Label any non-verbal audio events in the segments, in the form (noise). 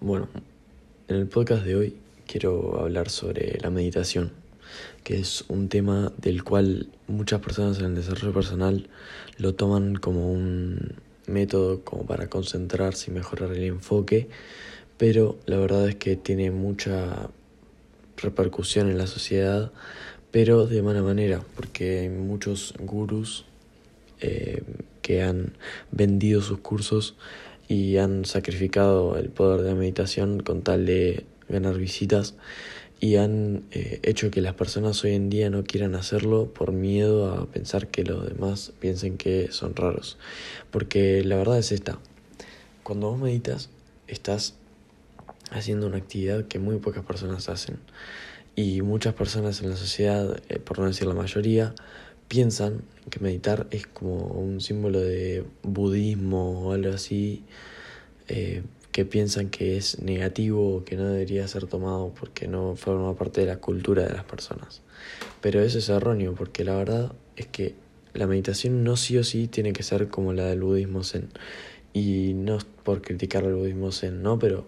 Bueno, en el podcast de hoy quiero hablar sobre la meditación, que es un tema del cual muchas personas en el desarrollo personal lo toman como un método como para concentrarse y mejorar el enfoque, pero la verdad es que tiene mucha repercusión en la sociedad, pero de mala manera, porque hay muchos gurús eh, que han vendido sus cursos y han sacrificado el poder de meditación con tal de ganar visitas y han eh, hecho que las personas hoy en día no quieran hacerlo por miedo a pensar que los demás piensen que son raros. Porque la verdad es esta, cuando vos meditas estás haciendo una actividad que muy pocas personas hacen y muchas personas en la sociedad, eh, por no decir la mayoría, piensan que meditar es como un símbolo de budismo o algo así, eh, que piensan que es negativo o que no debería ser tomado porque no forma parte de la cultura de las personas. Pero eso es erróneo porque la verdad es que la meditación no sí o sí tiene que ser como la del budismo zen. Y no es por criticar al budismo zen, ¿no? Pero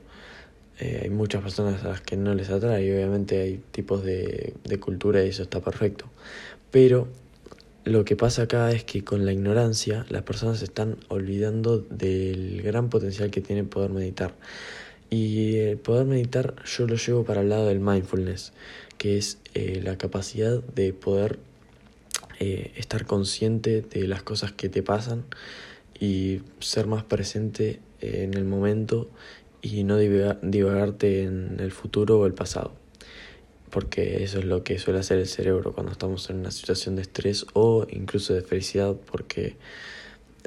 eh, hay muchas personas a las que no les atrae y obviamente hay tipos de, de cultura y eso está perfecto. Pero lo que pasa acá es que con la ignorancia las personas se están olvidando del gran potencial que tiene poder meditar. Y el poder meditar yo lo llevo para el lado del mindfulness, que es eh, la capacidad de poder eh, estar consciente de las cosas que te pasan y ser más presente en el momento y no divagarte en el futuro o el pasado porque eso es lo que suele hacer el cerebro cuando estamos en una situación de estrés o incluso de felicidad, porque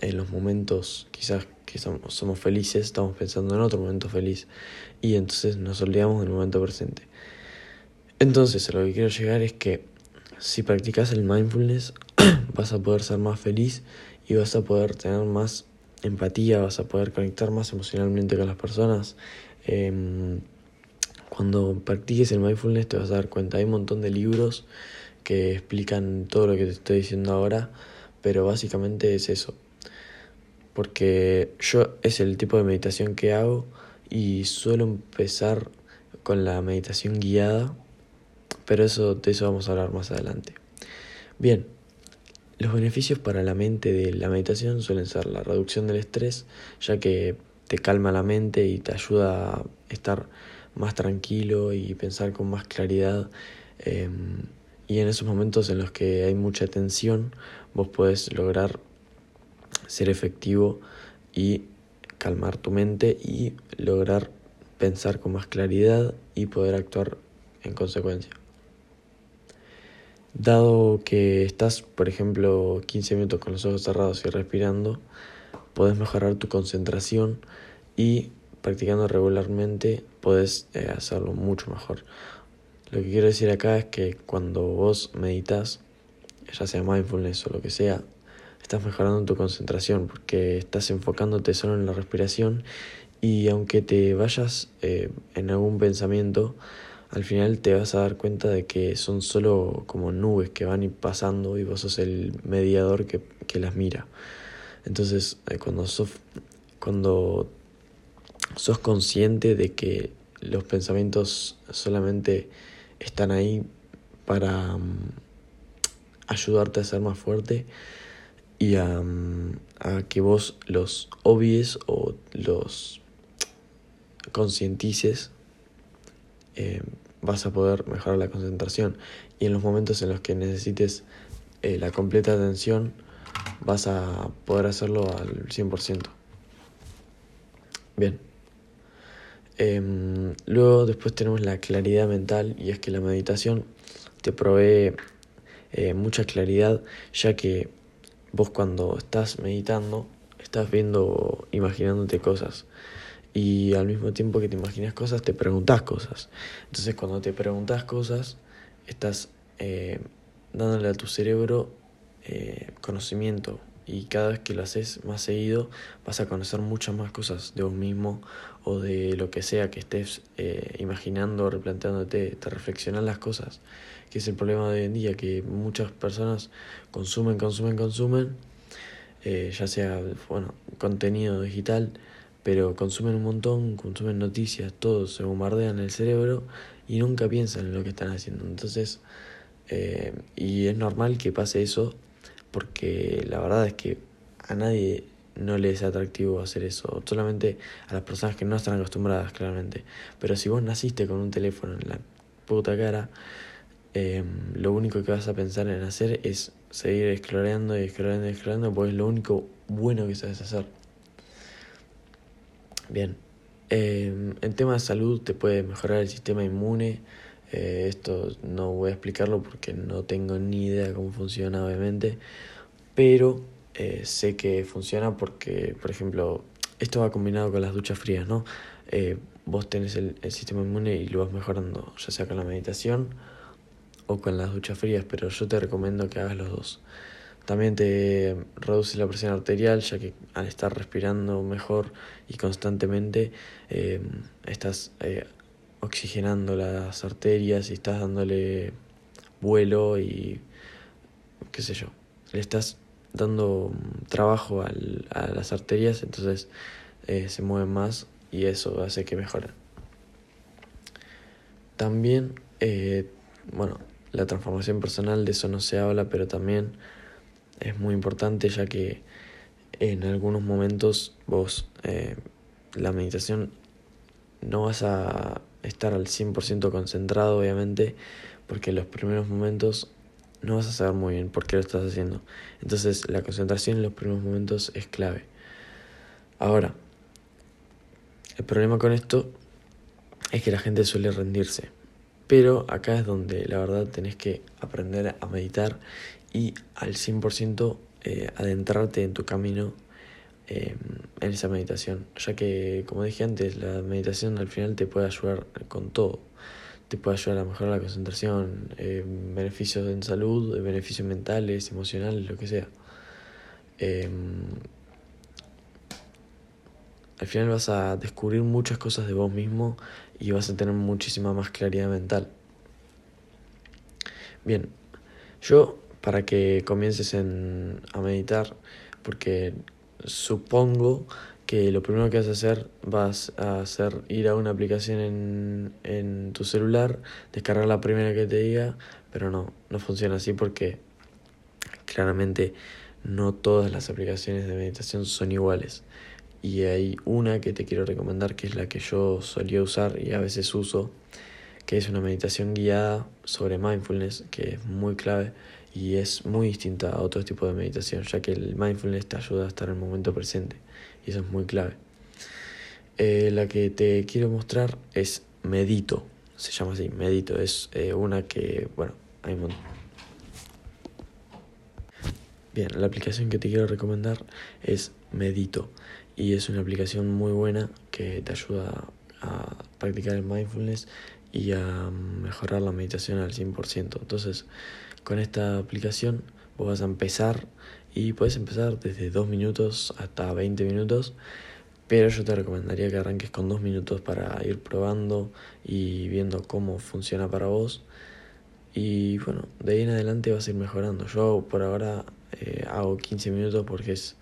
en los momentos quizás que somos, felices estamos pensando en otro momento feliz y entonces nos olvidamos del momento presente. Entonces, a lo que quiero llegar es que si practicas el mindfulness (clears throat) vas a poder ser más feliz y vas a poder tener más empatía, vas a poder conectar más emocionalmente con las personas. Eh, cuando practiques el mindfulness te vas a dar cuenta, hay un montón de libros que explican todo lo que te estoy diciendo ahora, pero básicamente es eso. Porque yo es el tipo de meditación que hago y suelo empezar con la meditación guiada, pero eso de eso vamos a hablar más adelante. Bien, los beneficios para la mente de la meditación suelen ser la reducción del estrés, ya que te calma la mente y te ayuda a estar más tranquilo y pensar con más claridad. Em, y en esos momentos en los que hay mucha tensión, vos podés lograr ser efectivo y calmar tu mente y lograr pensar con más claridad y poder actuar en consecuencia. Dado que estás, por ejemplo, 15 minutos con los ojos cerrados y respirando, podés mejorar tu concentración y practicando regularmente puedes eh, hacerlo mucho mejor. Lo que quiero decir acá es que cuando vos meditas, ya sea mindfulness o lo que sea, estás mejorando tu concentración porque estás enfocándote solo en la respiración y aunque te vayas eh, en algún pensamiento, al final te vas a dar cuenta de que son solo como nubes que van pasando y vos sos el mediador que, que las mira. Entonces, eh, cuando, sos, cuando sos consciente de que los pensamientos solamente están ahí para mm, ayudarte a ser más fuerte y a, mm, que vos los obvies o los concientices, eh, vas a poder mejorar la concentración. Y en los momentos en los que necesites eh, la completa atención, vas a poder hacerlo al 100%. Bien. Em, luego después tenemos la claridad mental y es que la meditación te provee eh, mucha claridad ya que vos cuando estás meditando estás viendo, imaginándote cosas y al mismo tiempo que te imaginas cosas te preguntas cosas. Entonces cuando te preguntas cosas estás eh, dándole a tu cerebro eh, conocimiento y cada vez que lo haces más seguido vas a conocer muchas más cosas de vos mismo o de lo que sea que estés eh, imaginando o replanteándote, te reflexionan las cosas, que es el problema de hoy en día, que muchas personas consumen, consumen, consumen, eh, ya sea bueno, contenido digital, pero consumen un montón, consumen noticias, todo se bombardean el cerebro y nunca piensan en lo que están haciendo. Entonces, eh, y es normal que pase eso porque la verdad es que a nadie no le es atractivo hacer eso, solamente a las personas que no están acostumbradas, claramente. Pero si vos naciste con un teléfono en la puta cara, eh, lo único que vas a pensar en hacer es seguir explorando y explorando y explorando, porque es lo único bueno que sabes hacer. Bien, eh, en tema de salud te puede mejorar el sistema inmune. Eh, esto no voy a explicarlo porque no tengo ni idea cómo funciona, obviamente. Pero eh, sé que funciona porque, por ejemplo, esto va combinado con las duchas frías, ¿no? Eh, vos tenés el, sistema inmune y lo vas mejorando, ya sea con la meditación o con las duchas frías, pero yo te recomiendo que hagas los dos. También te reduce la presión arterial, ya que al estar respirando mejor y constantemente estás oxigenando las arterias y estás dándole vuelo y qué sé yo, le estás dando trabajo al, a las arterias, entonces eh, se mueven más y eso hace que mejoren. También, eh, bueno, la transformación personal, de eso no se habla, pero también es muy importante ya que en algunos momentos vos, eh, la meditación, no vas a estar al 100% concentrado, obviamente, porque en los primeros momentos no vas a saber muy bien por qué lo estás haciendo. Entonces la concentración en los primeros momentos es clave. Ahora, el problema con esto es que la gente suele rendirse. Pero acá es donde la verdad tenés que aprender a meditar y al 100% eh, adentrarte en tu camino eh, en esa meditación. Ya que, como dije antes, la meditación al final te puede ayudar con todo te puede ayudar a mejorar la concentración, eh, beneficios en salud, beneficios mentales, emocionales, lo que sea. Eh, al final vas a descubrir muchas cosas de vos mismo y vas a tener muchísima más claridad mental. Bien, yo para que comiences en, a meditar, porque supongo que lo primero que vas a hacer vas a hacer ir a una aplicación en, en tu celular, descargar la primera que te diga, pero no, no funciona así porque claramente no todas las aplicaciones de meditación son iguales. Y hay una que te quiero recomendar que es la que yo solía usar y a veces uso, que es una meditación guiada sobre mindfulness, que es muy clave y es muy distinta a otro tipo de meditación, ya que el mindfulness te ayuda a estar en el momento presente y eso es muy clave. Eh, la que te quiero mostrar es Medito, se llama así, Medito, es eh, una que, bueno, hay un Bien, la aplicación que te quiero recomendar es Medito y es una aplicación muy buena que te ayuda a practicar el mindfulness y a mejorar la meditación al 100%. Entonces, con esta aplicación vos vas a empezar y puedes empezar desde 2 minutos hasta 20 minutos, pero yo te recomendaría que arranques con 2 minutos para ir probando y viendo cómo funciona para vos. Y bueno, de ahí en adelante vas a ir mejorando. Yo por ahora eh, hago 15 minutos porque es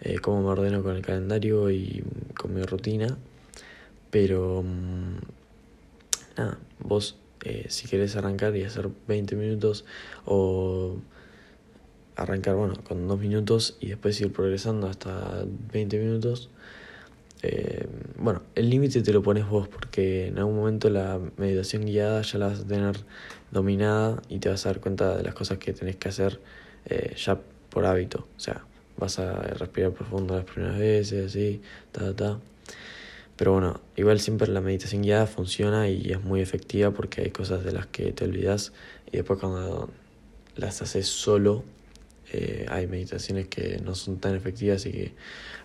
eh, me ordeno con el calendario y con mi rutina. Pero mmm, nada, vos eh, si querés arrancar y hacer 20 minutos o arrancar bueno con 2 minutos y después ir progresando hasta 20 minutos eh, bueno el límite te lo pones vos porque en algún momento la meditación guiada ya la vas a tener dominada y te vas a dar cuenta de las cosas que tenés que hacer eh, ya por hábito. O sea vas a respirar profundo las primeras veces así ta ta pero bueno, igual siempre la meditación guiada funciona y es muy efectiva porque hay cosas de las que te olvidas y después cuando las haces solo eh, hay meditaciones que no son tan efectivas y que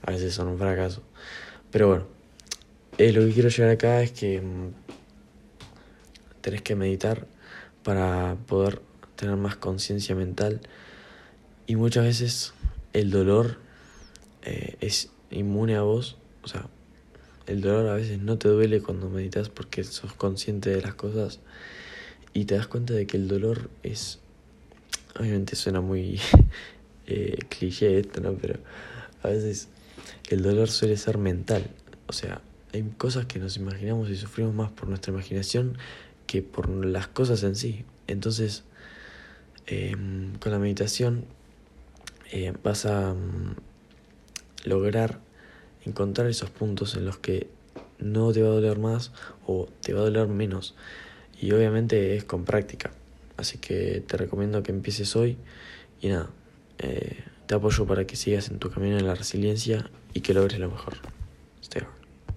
a veces son un fracaso. Pero bueno, eh, lo que quiero llegar acá es que mm, tenés que meditar para poder tener más conciencia mental y muchas veces el dolor eh, es inmune a vos, o sea, el dolor a veces no te duele cuando meditas porque sos consciente de las cosas y te das cuenta de que el dolor es... Obviamente suena muy (laughs) eh, cliché esto, ¿no? Pero a veces el dolor suele ser mental. O sea, hay cosas que nos imaginamos y sufrimos más por nuestra imaginación que por las cosas en sí. Entonces, em, con la meditación eh, vas a mm, lograr encontrar esos puntos en los que no te va a doler más o te va a doler menos. Y obviamente es con práctica. Así que te recomiendo que empieces hoy y nada, eh, te apoyo para que sigas en tu camino en la resiliencia y que logres lo mejor. Stay